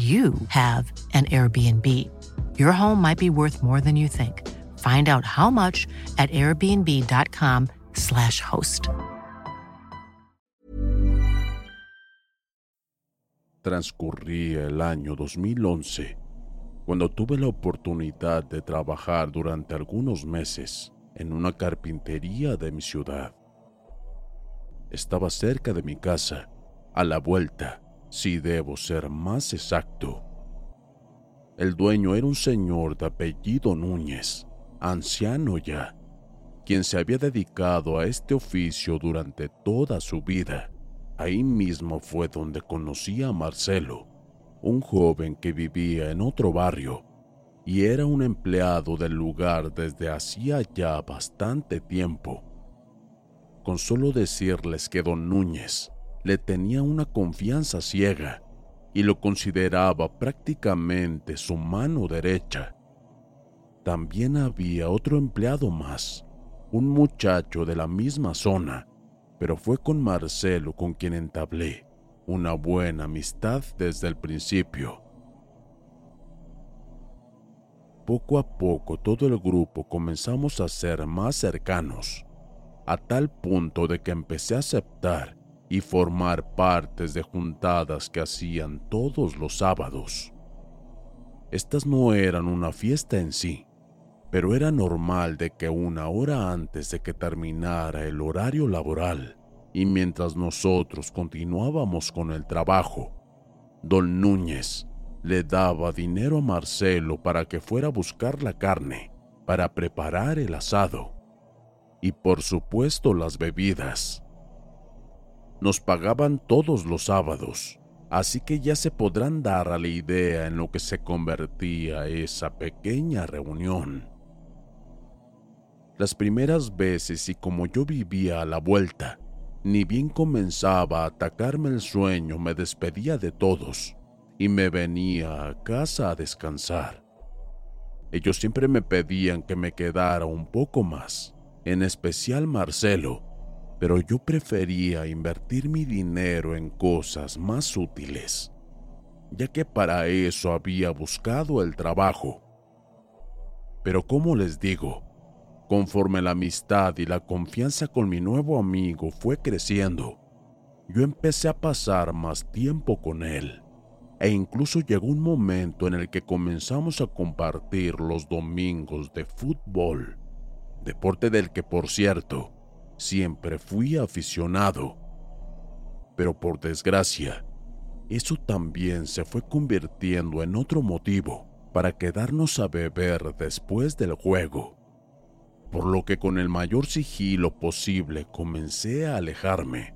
you have an Airbnb. Your home might be worth more than you think. Find out how much at airbnb.com/slash host. Transcurría el año 2011 cuando tuve la oportunidad de trabajar durante algunos meses en una carpintería de mi ciudad. Estaba cerca de mi casa, a la vuelta, si debo ser más exacto. El dueño era un señor de apellido Núñez, anciano ya, quien se había dedicado a este oficio durante toda su vida. Ahí mismo fue donde conocí a Marcelo, un joven que vivía en otro barrio y era un empleado del lugar desde hacía ya bastante tiempo. Con solo decirles que don Núñez le tenía una confianza ciega y lo consideraba prácticamente su mano derecha. También había otro empleado más, un muchacho de la misma zona, pero fue con Marcelo con quien entablé una buena amistad desde el principio. Poco a poco todo el grupo comenzamos a ser más cercanos, a tal punto de que empecé a aceptar y formar partes de juntadas que hacían todos los sábados. Estas no eran una fiesta en sí, pero era normal de que una hora antes de que terminara el horario laboral y mientras nosotros continuábamos con el trabajo, don Núñez le daba dinero a Marcelo para que fuera a buscar la carne, para preparar el asado y por supuesto las bebidas. Nos pagaban todos los sábados, así que ya se podrán dar a la idea en lo que se convertía esa pequeña reunión. Las primeras veces y como yo vivía a la vuelta, ni bien comenzaba a atacarme el sueño, me despedía de todos y me venía a casa a descansar. Ellos siempre me pedían que me quedara un poco más, en especial Marcelo, pero yo prefería invertir mi dinero en cosas más útiles, ya que para eso había buscado el trabajo. Pero como les digo, conforme la amistad y la confianza con mi nuevo amigo fue creciendo, yo empecé a pasar más tiempo con él. E incluso llegó un momento en el que comenzamos a compartir los domingos de fútbol, deporte del que por cierto siempre fui aficionado. Pero por desgracia, eso también se fue convirtiendo en otro motivo para quedarnos a beber después del juego, por lo que con el mayor sigilo posible comencé a alejarme.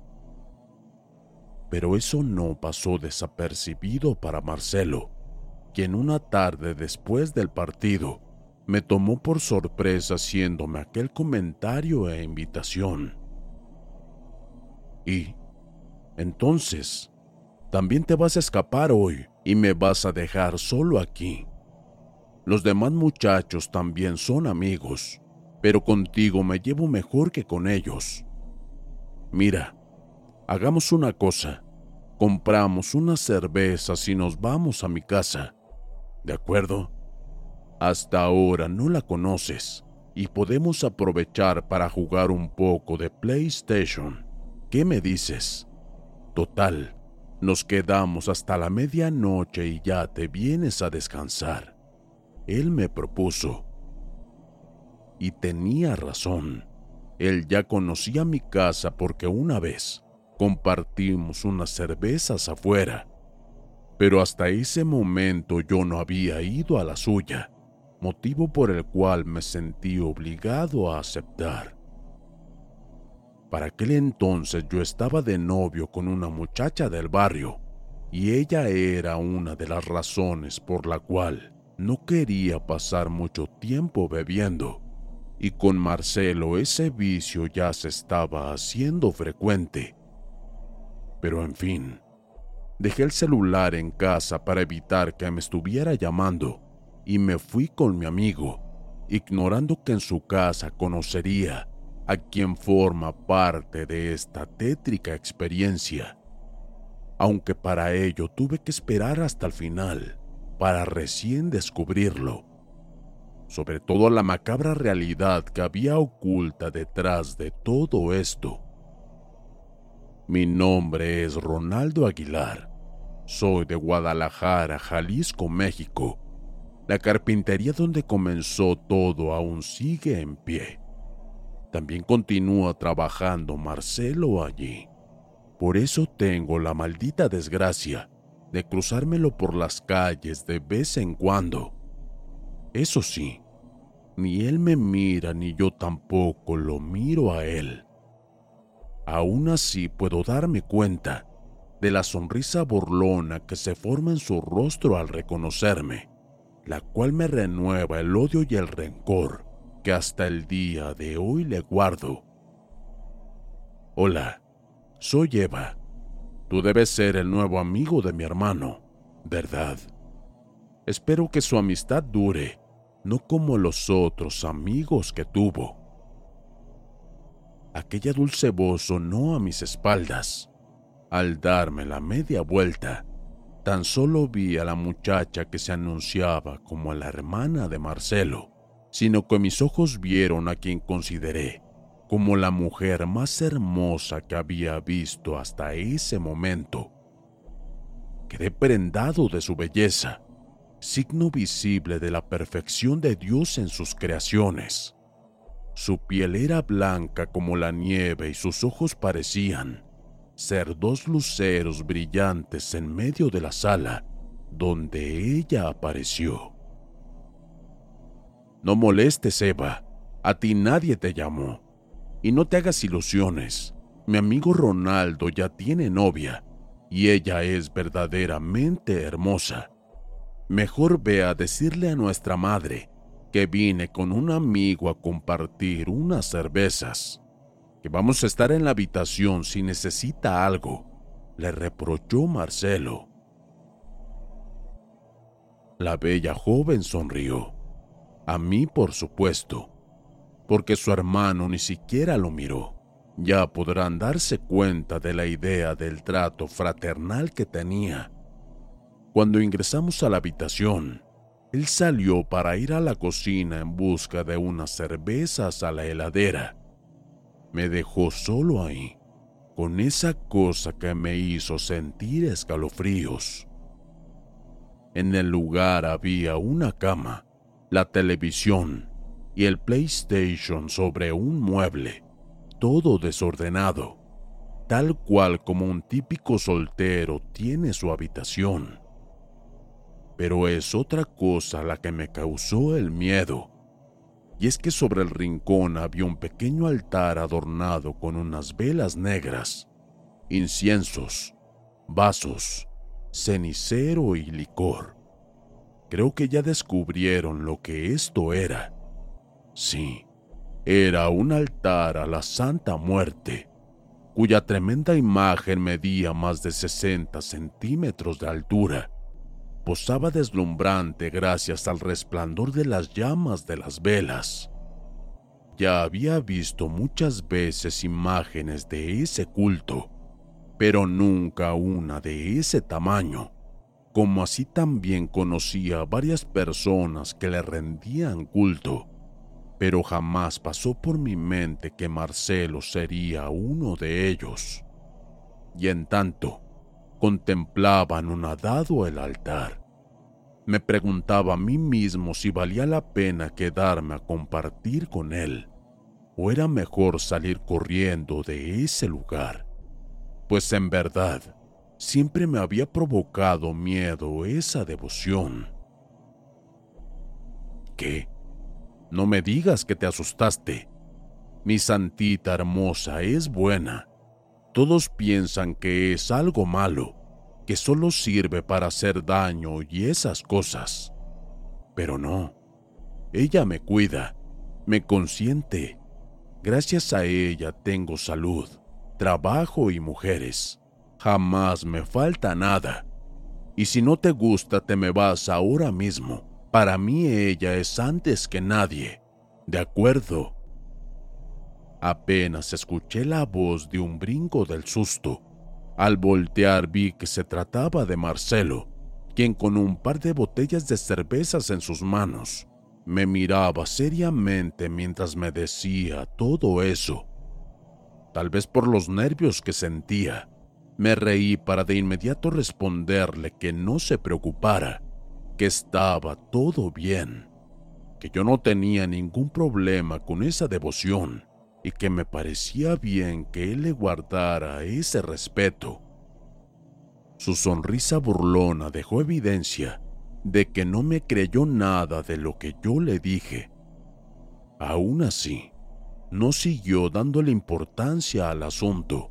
Pero eso no pasó desapercibido para Marcelo, quien una tarde después del partido me tomó por sorpresa haciéndome aquel comentario e invitación. Y, entonces, ¿también te vas a escapar hoy y me vas a dejar solo aquí. Los demás muchachos también son amigos, pero contigo me llevo mejor que con ellos. Mira, hagamos una cosa. Compramos unas cervezas y nos vamos a mi casa. ¿De acuerdo? Hasta ahora no la conoces y podemos aprovechar para jugar un poco de PlayStation. ¿Qué me dices? Total, nos quedamos hasta la medianoche y ya te vienes a descansar. Él me propuso. Y tenía razón. Él ya conocía mi casa porque una vez compartimos unas cervezas afuera. Pero hasta ese momento yo no había ido a la suya motivo por el cual me sentí obligado a aceptar. Para aquel entonces yo estaba de novio con una muchacha del barrio y ella era una de las razones por la cual no quería pasar mucho tiempo bebiendo y con Marcelo ese vicio ya se estaba haciendo frecuente. Pero en fin, dejé el celular en casa para evitar que me estuviera llamando y me fui con mi amigo, ignorando que en su casa conocería a quien forma parte de esta tétrica experiencia. Aunque para ello tuve que esperar hasta el final para recién descubrirlo. Sobre todo la macabra realidad que había oculta detrás de todo esto. Mi nombre es Ronaldo Aguilar. Soy de Guadalajara, Jalisco, México la carpintería donde comenzó todo aún sigue en pie. También continúa trabajando Marcelo allí. Por eso tengo la maldita desgracia de cruzármelo por las calles de vez en cuando. Eso sí, ni él me mira ni yo tampoco lo miro a él. Aún así puedo darme cuenta de la sonrisa burlona que se forma en su rostro al reconocerme la cual me renueva el odio y el rencor que hasta el día de hoy le guardo. Hola, soy Eva. Tú debes ser el nuevo amigo de mi hermano, ¿verdad? Espero que su amistad dure, no como los otros amigos que tuvo. Aquella dulce voz sonó a mis espaldas. Al darme la media vuelta, Tan solo vi a la muchacha que se anunciaba como la hermana de Marcelo, sino que mis ojos vieron a quien consideré como la mujer más hermosa que había visto hasta ese momento. Quedé prendado de su belleza, signo visible de la perfección de Dios en sus creaciones. Su piel era blanca como la nieve y sus ojos parecían ser dos luceros brillantes en medio de la sala donde ella apareció. No molestes, Eva, a ti nadie te llamó. Y no te hagas ilusiones, mi amigo Ronaldo ya tiene novia y ella es verdaderamente hermosa. Mejor ve a decirle a nuestra madre que vine con un amigo a compartir unas cervezas vamos a estar en la habitación si necesita algo, le reprochó Marcelo. La bella joven sonrió. A mí, por supuesto, porque su hermano ni siquiera lo miró. Ya podrán darse cuenta de la idea del trato fraternal que tenía. Cuando ingresamos a la habitación, él salió para ir a la cocina en busca de unas cervezas a la heladera me dejó solo ahí, con esa cosa que me hizo sentir escalofríos. En el lugar había una cama, la televisión y el PlayStation sobre un mueble, todo desordenado, tal cual como un típico soltero tiene su habitación. Pero es otra cosa la que me causó el miedo y es que sobre el rincón había un pequeño altar adornado con unas velas negras, inciensos, vasos, cenicero y licor. Creo que ya descubrieron lo que esto era. Sí, era un altar a la Santa Muerte, cuya tremenda imagen medía más de 60 centímetros de altura posaba deslumbrante gracias al resplandor de las llamas de las velas. Ya había visto muchas veces imágenes de ese culto, pero nunca una de ese tamaño, como así también conocía a varias personas que le rendían culto, pero jamás pasó por mi mente que Marcelo sería uno de ellos. Y en tanto, contemplaban anonadado el altar. Me preguntaba a mí mismo si valía la pena quedarme a compartir con él, o era mejor salir corriendo de ese lugar, pues en verdad siempre me había provocado miedo esa devoción. ¿Qué? No me digas que te asustaste. Mi santita hermosa es buena todos piensan que es algo malo, que solo sirve para hacer daño y esas cosas. Pero no, ella me cuida, me consiente. Gracias a ella tengo salud, trabajo y mujeres. Jamás me falta nada. Y si no te gusta, te me vas ahora mismo. Para mí ella es antes que nadie. ¿De acuerdo? Apenas escuché la voz de un brinco del susto. Al voltear vi que se trataba de Marcelo, quien con un par de botellas de cervezas en sus manos me miraba seriamente mientras me decía todo eso. Tal vez por los nervios que sentía, me reí para de inmediato responderle que no se preocupara, que estaba todo bien, que yo no tenía ningún problema con esa devoción y que me parecía bien que él le guardara ese respeto. Su sonrisa burlona dejó evidencia de que no me creyó nada de lo que yo le dije. Aún así, no siguió dándole importancia al asunto.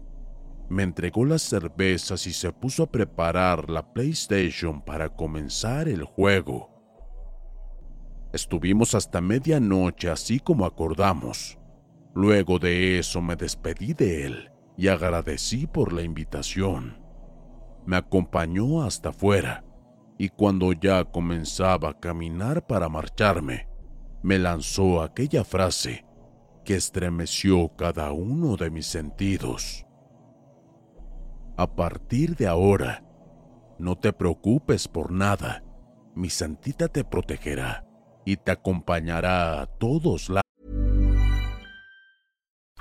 Me entregó las cervezas y se puso a preparar la PlayStation para comenzar el juego. Estuvimos hasta medianoche así como acordamos. Luego de eso me despedí de él y agradecí por la invitación. Me acompañó hasta afuera y cuando ya comenzaba a caminar para marcharme, me lanzó aquella frase que estremeció cada uno de mis sentidos. A partir de ahora, no te preocupes por nada, mi santita te protegerá y te acompañará a todos lados.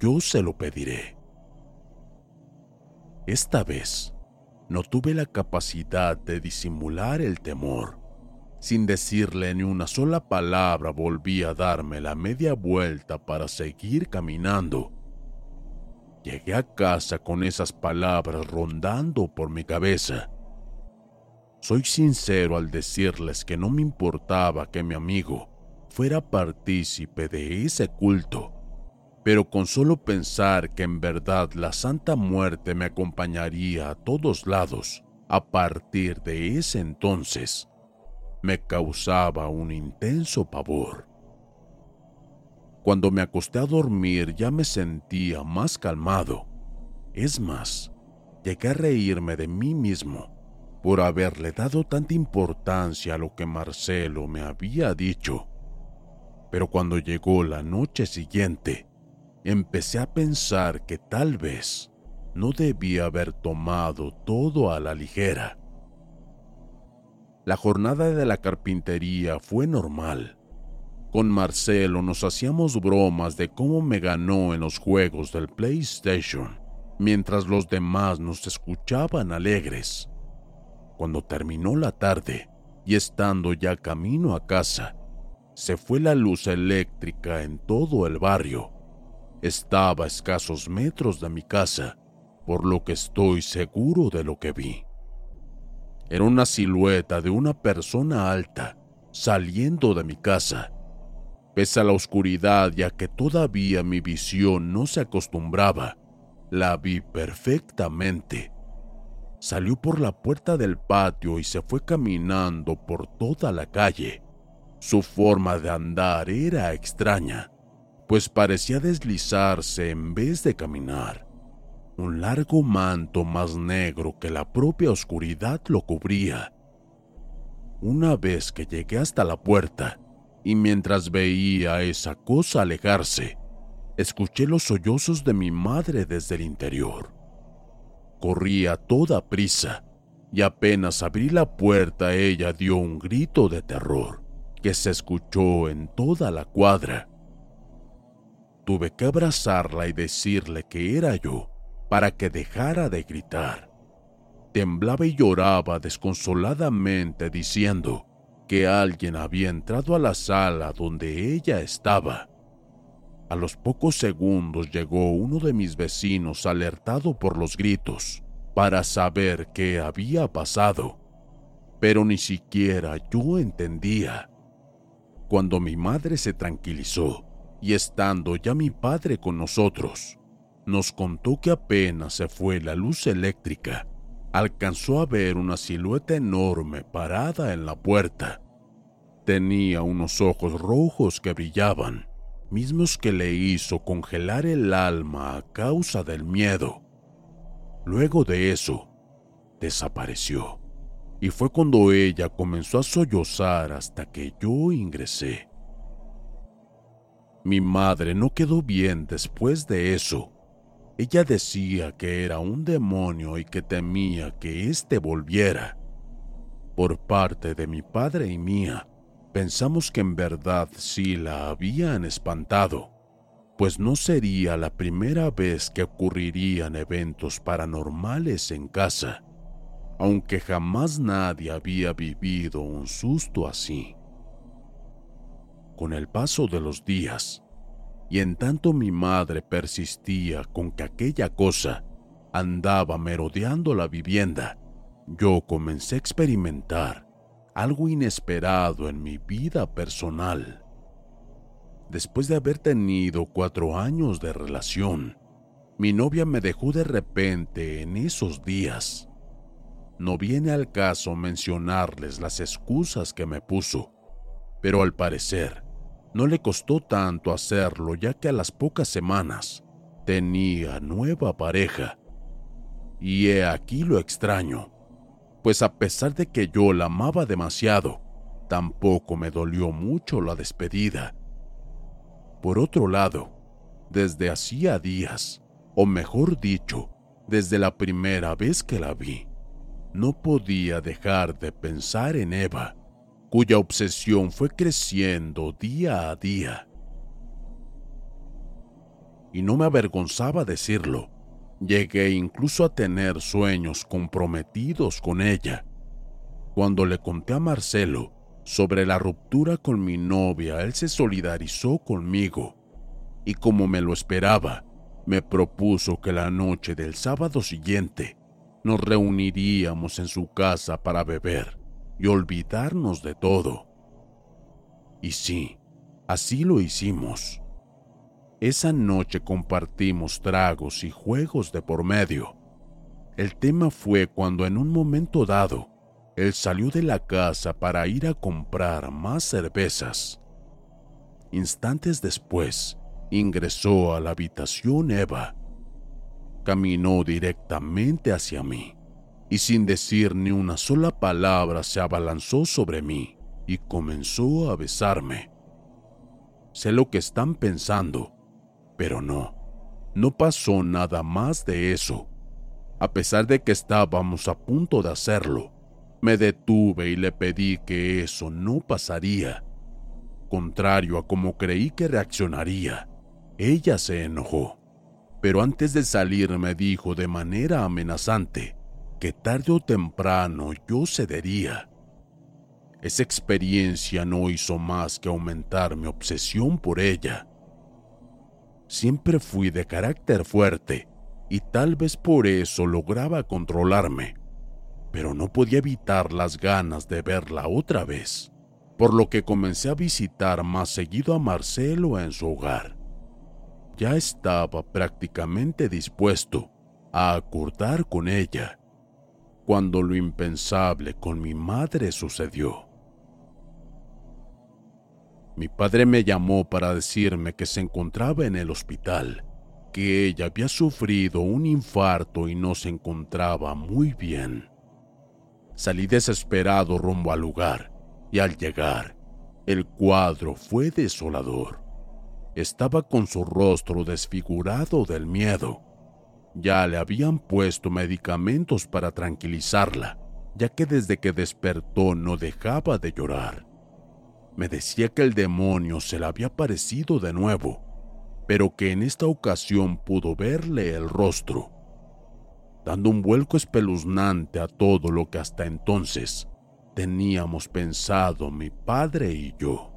Yo se lo pediré. Esta vez, no tuve la capacidad de disimular el temor. Sin decirle ni una sola palabra volví a darme la media vuelta para seguir caminando. Llegué a casa con esas palabras rondando por mi cabeza. Soy sincero al decirles que no me importaba que mi amigo fuera partícipe de ese culto pero con solo pensar que en verdad la Santa Muerte me acompañaría a todos lados a partir de ese entonces, me causaba un intenso pavor. Cuando me acosté a dormir ya me sentía más calmado. Es más, llegué a reírme de mí mismo por haberle dado tanta importancia a lo que Marcelo me había dicho. Pero cuando llegó la noche siguiente, empecé a pensar que tal vez no debía haber tomado todo a la ligera. La jornada de la carpintería fue normal. Con Marcelo nos hacíamos bromas de cómo me ganó en los juegos del PlayStation, mientras los demás nos escuchaban alegres. Cuando terminó la tarde y estando ya camino a casa, se fue la luz eléctrica en todo el barrio. Estaba a escasos metros de mi casa, por lo que estoy seguro de lo que vi. Era una silueta de una persona alta saliendo de mi casa. Pese a la oscuridad ya que todavía mi visión no se acostumbraba, la vi perfectamente. Salió por la puerta del patio y se fue caminando por toda la calle. Su forma de andar era extraña, pues parecía deslizarse en vez de caminar. Un largo manto más negro que la propia oscuridad lo cubría. Una vez que llegué hasta la puerta, y mientras veía a esa cosa alejarse, escuché los sollozos de mi madre desde el interior. Corrí a toda prisa, y apenas abrí la puerta ella dio un grito de terror que se escuchó en toda la cuadra. Tuve que abrazarla y decirle que era yo para que dejara de gritar. Temblaba y lloraba desconsoladamente diciendo que alguien había entrado a la sala donde ella estaba. A los pocos segundos llegó uno de mis vecinos alertado por los gritos para saber qué había pasado, pero ni siquiera yo entendía. Cuando mi madre se tranquilizó y estando ya mi padre con nosotros, nos contó que apenas se fue la luz eléctrica, alcanzó a ver una silueta enorme parada en la puerta. Tenía unos ojos rojos que brillaban, mismos que le hizo congelar el alma a causa del miedo. Luego de eso, desapareció, y fue cuando ella comenzó a sollozar hasta que yo ingresé. Mi madre no quedó bien después de eso ella decía que era un demonio y que temía que éste volviera. Por parte de mi padre y mía, pensamos que en verdad sí la habían espantado, pues no sería la primera vez que ocurrirían eventos paranormales en casa, aunque jamás nadie había vivido un susto así. Con el paso de los días, y en tanto mi madre persistía con que aquella cosa andaba merodeando la vivienda, yo comencé a experimentar algo inesperado en mi vida personal. Después de haber tenido cuatro años de relación, mi novia me dejó de repente en esos días. No viene al caso mencionarles las excusas que me puso, pero al parecer no le costó tanto hacerlo ya que a las pocas semanas tenía nueva pareja. Y he aquí lo extraño, pues a pesar de que yo la amaba demasiado, tampoco me dolió mucho la despedida. Por otro lado, desde hacía días, o mejor dicho, desde la primera vez que la vi, no podía dejar de pensar en Eva cuya obsesión fue creciendo día a día. Y no me avergonzaba decirlo. Llegué incluso a tener sueños comprometidos con ella. Cuando le conté a Marcelo sobre la ruptura con mi novia, él se solidarizó conmigo y como me lo esperaba, me propuso que la noche del sábado siguiente nos reuniríamos en su casa para beber y olvidarnos de todo. Y sí, así lo hicimos. Esa noche compartimos tragos y juegos de por medio. El tema fue cuando en un momento dado, él salió de la casa para ir a comprar más cervezas. Instantes después, ingresó a la habitación Eva. Caminó directamente hacia mí y sin decir ni una sola palabra se abalanzó sobre mí y comenzó a besarme. Sé lo que están pensando, pero no, no pasó nada más de eso, A pesar de que estábamos a punto de hacerlo, me detuve y le pedí que eso no pasaría. Contrario a como creí que reaccionaría, ella se enojó. Pero antes de salir me dijo de manera amenazante que tarde o temprano yo cedería. Esa experiencia no hizo más que aumentar mi obsesión por ella. Siempre fui de carácter fuerte y tal vez por eso lograba controlarme, pero no podía evitar las ganas de verla otra vez, por lo que comencé a visitar más seguido a Marcelo en su hogar. Ya estaba prácticamente dispuesto a acordar con ella, cuando lo impensable con mi madre sucedió. Mi padre me llamó para decirme que se encontraba en el hospital, que ella había sufrido un infarto y no se encontraba muy bien. Salí desesperado rumbo al lugar y al llegar, el cuadro fue desolador. Estaba con su rostro desfigurado del miedo. Ya le habían puesto medicamentos para tranquilizarla, ya que desde que despertó no dejaba de llorar me decía que el demonio se le había aparecido de nuevo, pero que en esta ocasión pudo verle el rostro, dando un vuelco espeluznante a todo lo que hasta entonces teníamos pensado mi padre y yo.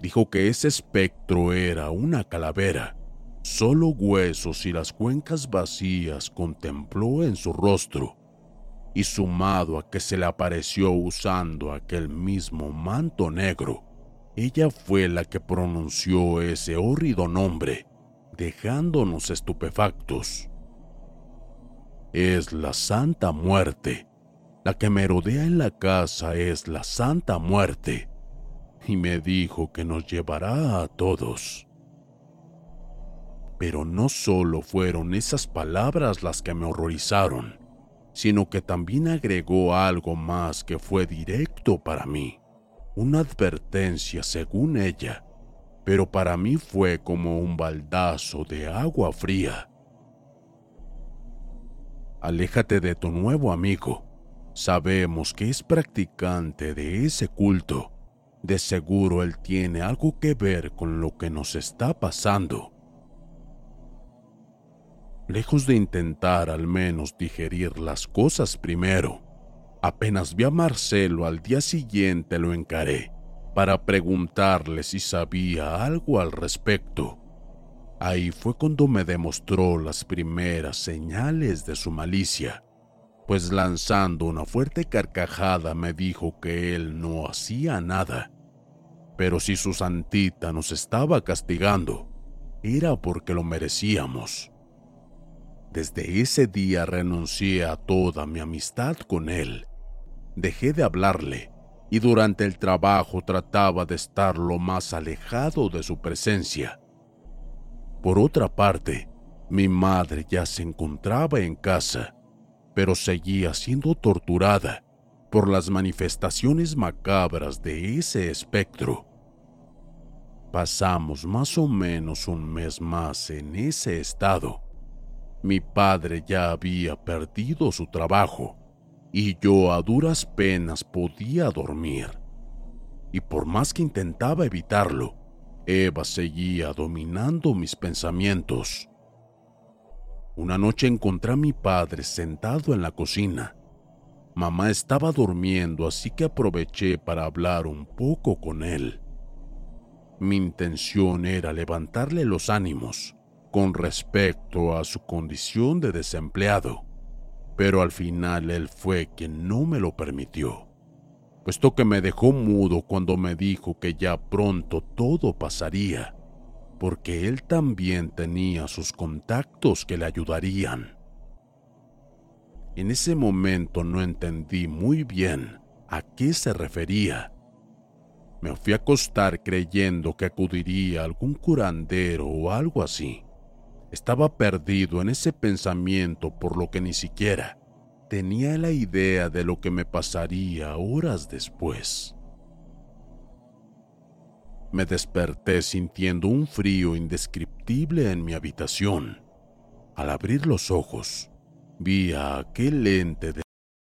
Dijo que ese espectro era una calavera, solo huesos y las cuencas vacías contempló en su rostro y sumado a que se le apareció usando aquel mismo manto negro, ella fue la que pronunció ese hórrido nombre, dejándonos estupefactos. Es la Santa Muerte. La que me rodea en la casa es la Santa Muerte. Y me dijo que nos llevará a todos. Pero no solo fueron esas palabras las que me horrorizaron sino que también agregó algo más que fue directo para mí, una advertencia según ella, pero para mí fue como un baldazo de agua fría. Aléjate de tu nuevo amigo. Sabemos que es practicante de ese culto. De seguro él tiene algo que ver con lo que nos está pasando. Lejos de intentar al menos digerir las cosas primero, apenas vi a Marcelo al día siguiente lo encaré para preguntarle si sabía algo al respecto. Ahí fue cuando me demostró las primeras señales de su malicia, pues lanzando una fuerte carcajada me dijo que él no hacía nada, pero si su santita nos estaba castigando, era porque lo merecíamos. Desde ese día renuncié a toda mi amistad con él. Dejé de hablarle y durante el trabajo trataba de estar lo más alejado de su presencia. Por otra parte, mi madre ya se encontraba en casa, pero seguía siendo torturada por las manifestaciones macabras de ese espectro. Pasamos más o menos un mes más en ese estado mi padre ya había perdido su trabajo y yo a duras penas podía dormir. Y por más que intentaba evitarlo, Eva seguía dominando mis pensamientos. Una noche encontré a mi padre sentado en la cocina. Mamá estaba durmiendo, así que aproveché para hablar un poco con él. Mi intención era levantarle los ánimos con respecto a su condición de desempleado, pero al final él fue quien no me lo permitió, puesto que me dejó mudo cuando me dijo que ya pronto todo pasaría, porque él también tenía sus contactos que le ayudarían. En ese momento no entendí muy bien a qué se refería. Me fui a acostar creyendo que acudiría algún curandero o algo así. Estaba perdido en ese pensamiento por lo que ni siquiera tenía la idea de lo que me pasaría horas después. Me desperté sintiendo un frío indescriptible en mi habitación. Al abrir los ojos, vi a aquel ente de